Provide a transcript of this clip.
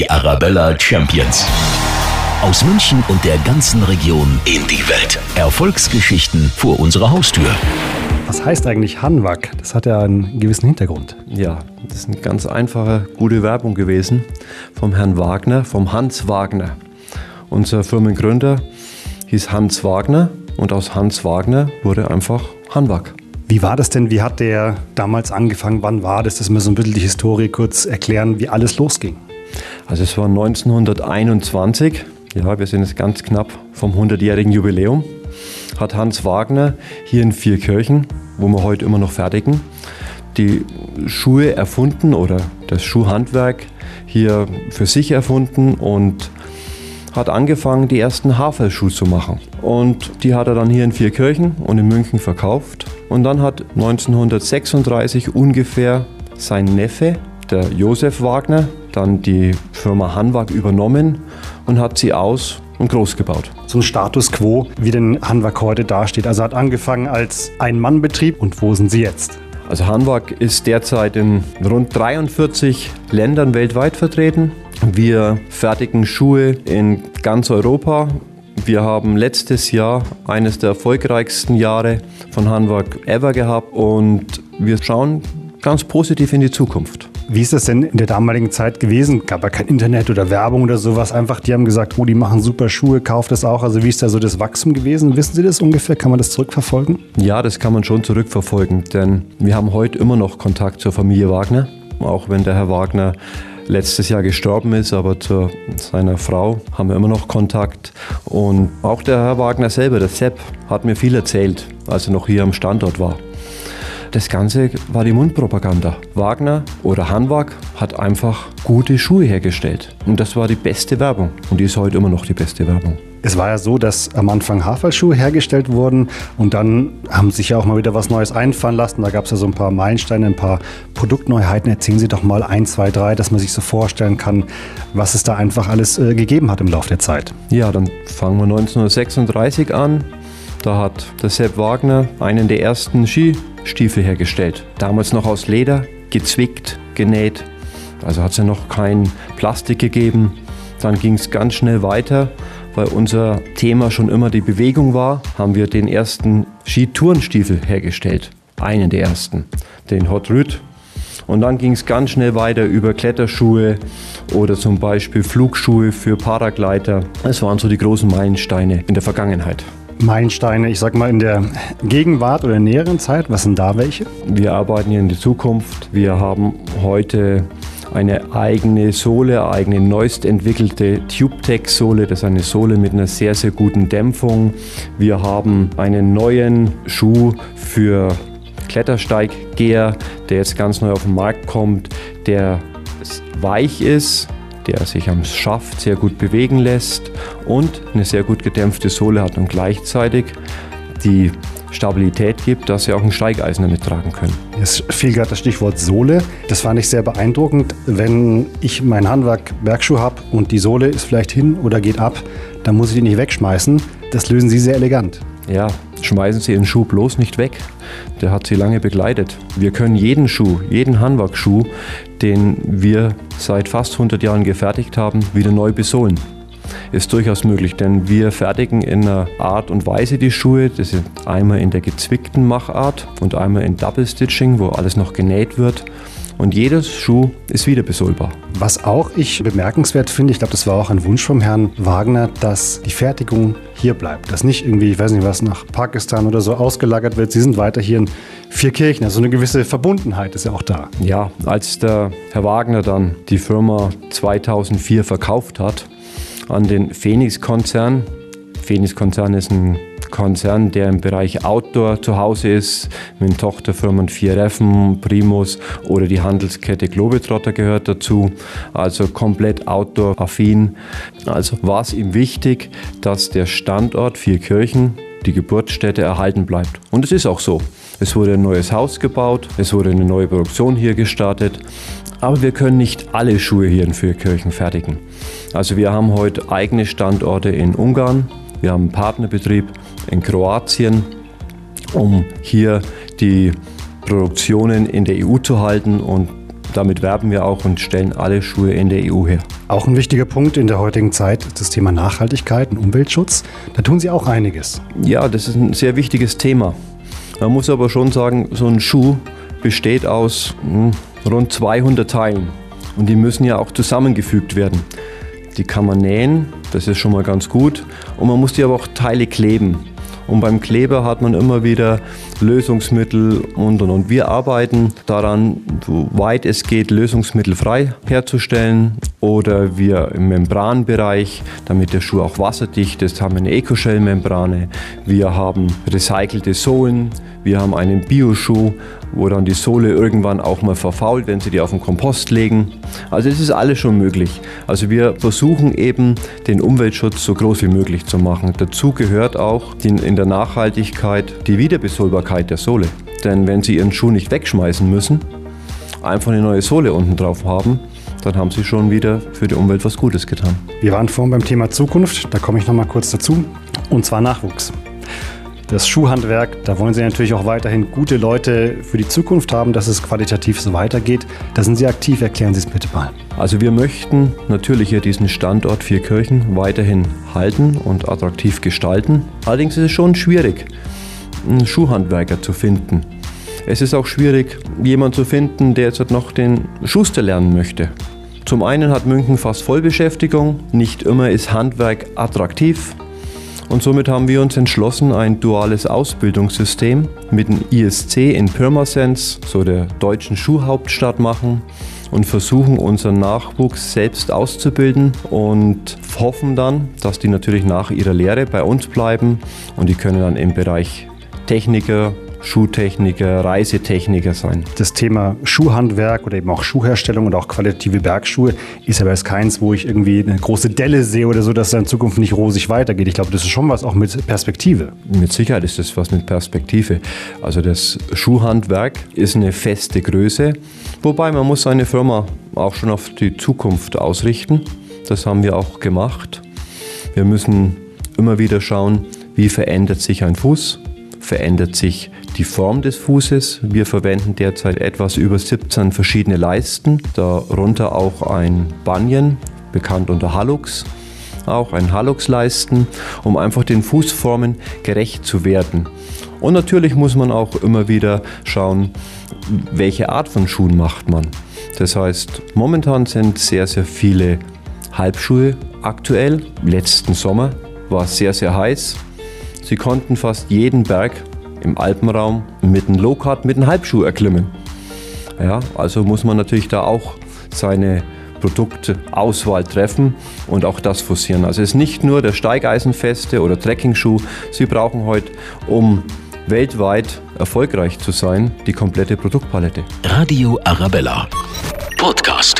Die Arabella Champions. Aus München und der ganzen Region in die Welt. Erfolgsgeschichten vor unserer Haustür. Was heißt eigentlich Hanwag? Das hat ja einen gewissen Hintergrund. Ja, das ist eine ganz einfache, gute Werbung gewesen vom Herrn Wagner, vom Hans Wagner. Unser Firmengründer hieß Hans Wagner und aus Hans Wagner wurde einfach Hanwag. Wie war das denn? Wie hat der damals angefangen? Wann war das? Dass wir so ein bisschen die Historie kurz erklären, wie alles losging. Also es war 1921 ja, wir sind jetzt ganz knapp vom 100-jährigen Jubiläum, hat Hans Wagner hier in Vierkirchen, wo wir heute immer noch fertigen, die Schuhe erfunden oder das Schuhhandwerk hier für sich erfunden und hat angefangen, die ersten Haferschuhe zu machen. Und die hat er dann hier in Vierkirchen und in München verkauft. Und dann hat 1936 ungefähr sein Neffe, der Josef Wagner, dann die Firma Hanwag übernommen und hat sie aus und groß gebaut. So ein Status quo, wie den Hanwag heute dasteht. Also hat angefangen als Ein-Mann-Betrieb und wo sind Sie jetzt? Also Hanwag ist derzeit in rund 43 Ländern weltweit vertreten. Wir fertigen Schuhe in ganz Europa. Wir haben letztes Jahr eines der erfolgreichsten Jahre von Hanwag ever gehabt und wir schauen ganz positiv in die Zukunft. Wie ist das denn in der damaligen Zeit gewesen? Gab ja kein Internet oder Werbung oder sowas. Einfach, die haben gesagt, oh, die machen super Schuhe, kauft das auch. Also wie ist da so das Wachstum gewesen? Wissen Sie das ungefähr? Kann man das zurückverfolgen? Ja, das kann man schon zurückverfolgen, denn wir haben heute immer noch Kontakt zur Familie Wagner. Auch wenn der Herr Wagner letztes Jahr gestorben ist, aber zu seiner Frau haben wir immer noch Kontakt. Und auch der Herr Wagner selber, der Sepp, hat mir viel erzählt, als er noch hier am Standort war. Das Ganze war die Mundpropaganda. Wagner oder Hanwag hat einfach gute Schuhe hergestellt. Und das war die beste Werbung. Und die ist heute immer noch die beste Werbung. Es war ja so, dass am Anfang Haferschuhe hergestellt wurden und dann haben sich ja auch mal wieder was Neues einfallen lassen. Da gab es ja so ein paar Meilensteine, ein paar Produktneuheiten. Erzählen Sie doch mal ein, zwei, drei, dass man sich so vorstellen kann, was es da einfach alles äh, gegeben hat im Laufe der Zeit. Ja, dann fangen wir 1936 an. Da hat der Sepp Wagner einen der ersten Skistiefel hergestellt. Damals noch aus Leder, gezwickt, genäht. Also hat es ja noch kein Plastik gegeben. Dann ging es ganz schnell weiter, weil unser Thema schon immer die Bewegung war, haben wir den ersten Skitourenstiefel hergestellt. Einen der ersten, den Hot Rüd. Und dann ging es ganz schnell weiter über Kletterschuhe oder zum Beispiel Flugschuhe für Paragleiter. Es waren so die großen Meilensteine in der Vergangenheit. Meilensteine, ich sag mal in der Gegenwart oder näheren Zeit? Was sind da welche? Wir arbeiten hier in die Zukunft. Wir haben heute eine eigene Sohle, eigene neuest entwickelte TubeTech-Sohle. Das ist eine Sohle mit einer sehr, sehr guten Dämpfung. Wir haben einen neuen Schuh für Klettersteiggeher, der jetzt ganz neu auf den Markt kommt, der weich ist, der sich am Schaft sehr gut bewegen lässt und eine sehr gut gedämpfte Sohle hat und gleichzeitig die Stabilität gibt, dass sie auch ein Steigeisen damit tragen können. Es fiel gerade das Stichwort Sohle. Das fand ich sehr beeindruckend. Wenn ich mein Handwerk Bergschuh habe und die Sohle ist vielleicht hin oder geht ab, dann muss ich die nicht wegschmeißen. Das lösen Sie sehr elegant. Ja, schmeißen Sie Ihren Schuh bloß nicht weg. Der hat Sie lange begleitet. Wir können jeden Schuh, jeden Handwerkschuh, den wir seit fast 100 Jahren gefertigt haben, wieder neu besohlen. Ist durchaus möglich, denn wir fertigen in einer Art und Weise die Schuhe. Das ist einmal in der gezwickten Machart und einmal in Double Stitching, wo alles noch genäht wird. Und jeder Schuh ist wieder besohlbar. Was auch ich bemerkenswert finde, ich glaube, das war auch ein Wunsch vom Herrn Wagner, dass die Fertigung hier bleibt. Dass nicht irgendwie, ich weiß nicht was, nach Pakistan oder so ausgelagert wird. Sie sind weiter hier in Vierkirchen. Also eine gewisse Verbundenheit ist ja auch da. Ja, als der Herr Wagner dann die Firma 2004 verkauft hat an den Phoenix-Konzern, Phoenix-Konzern ist ein Konzern, der im Bereich Outdoor zu Hause ist, mit Tochterfirmen Vier Reffen, Primus oder die Handelskette Globetrotter gehört dazu. Also komplett Outdoor-affin. Also war es ihm wichtig, dass der Standort Vierkirchen, die Geburtsstätte, erhalten bleibt. Und es ist auch so. Es wurde ein neues Haus gebaut, es wurde eine neue Produktion hier gestartet. Aber wir können nicht alle Schuhe hier in Vierkirchen fertigen. Also wir haben heute eigene Standorte in Ungarn, wir haben einen Partnerbetrieb in Kroatien, um hier die Produktionen in der EU zu halten und damit werben wir auch und stellen alle Schuhe in der EU her. Auch ein wichtiger Punkt in der heutigen Zeit ist das Thema Nachhaltigkeit und Umweltschutz. Da tun Sie auch einiges. Ja, das ist ein sehr wichtiges Thema. Man muss aber schon sagen, so ein Schuh besteht aus hm, rund 200 Teilen und die müssen ja auch zusammengefügt werden. Die kann man nähen, das ist schon mal ganz gut und man muss die aber auch Teile kleben. Und beim Kleber hat man immer wieder Lösungsmittel und und und. Wir arbeiten daran, soweit es geht, lösungsmittelfrei herzustellen. Oder wir im Membranbereich, damit der Schuh auch wasserdicht ist, haben wir eine Ecoshell-Membrane. Wir haben recycelte Sohlen. Wir haben einen Bioschuh, wo dann die Sohle irgendwann auch mal verfault, wenn Sie die auf den Kompost legen. Also es ist alles schon möglich. Also wir versuchen eben den Umweltschutz so groß wie möglich zu machen. Dazu gehört auch die, in der Nachhaltigkeit die Wiederbesohlbarkeit der Sohle. Denn wenn Sie Ihren Schuh nicht wegschmeißen müssen, einfach eine neue Sohle unten drauf haben, dann haben Sie schon wieder für die Umwelt was Gutes getan. Wir waren vorhin beim Thema Zukunft, da komme ich noch mal kurz dazu, und zwar Nachwuchs. Das Schuhhandwerk, da wollen Sie natürlich auch weiterhin gute Leute für die Zukunft haben, dass es qualitativ so weitergeht. Da sind Sie aktiv, erklären Sie es bitte mal. Also wir möchten natürlich hier diesen Standort Vierkirchen weiterhin halten und attraktiv gestalten. Allerdings ist es schon schwierig, einen Schuhhandwerker zu finden. Es ist auch schwierig, jemanden zu finden, der jetzt noch den Schuster lernen möchte. Zum einen hat München fast Vollbeschäftigung, nicht immer ist Handwerk attraktiv. Und somit haben wir uns entschlossen, ein duales Ausbildungssystem mit dem ISC in Pirmasens, so der deutschen Schuhhauptstadt, machen und versuchen, unseren Nachwuchs selbst auszubilden und hoffen dann, dass die natürlich nach ihrer Lehre bei uns bleiben und die können dann im Bereich Techniker, Schuhtechniker, Reisetechniker sein. Das Thema Schuhhandwerk oder eben auch Schuhherstellung und auch qualitative Bergschuhe ist aber jetzt keins, wo ich irgendwie eine große Delle sehe oder so, dass es in Zukunft nicht rosig weitergeht. Ich glaube, das ist schon was auch mit Perspektive. Mit Sicherheit ist das was mit Perspektive. Also das Schuhhandwerk ist eine feste Größe, wobei man muss seine Firma auch schon auf die Zukunft ausrichten. Das haben wir auch gemacht. Wir müssen immer wieder schauen, wie verändert sich ein Fuß, verändert sich die Form des Fußes. Wir verwenden derzeit etwas über 17 verschiedene Leisten, darunter auch ein Banyan, bekannt unter Halux, auch ein Halux-Leisten, um einfach den Fußformen gerecht zu werden. Und natürlich muss man auch immer wieder schauen, welche Art von Schuhen macht man. Das heißt, momentan sind sehr, sehr viele Halbschuhe aktuell. Letzten Sommer war es sehr, sehr heiß. Sie konnten fast jeden Berg im Alpenraum mit einem Low-Cut, mit einem Halbschuh erklimmen. Ja, also muss man natürlich da auch seine Produktauswahl treffen und auch das forcieren. Also es ist nicht nur der Steigeisenfeste oder Trekkingschuh. Sie brauchen heute, um weltweit erfolgreich zu sein, die komplette Produktpalette. Radio Arabella. Podcast.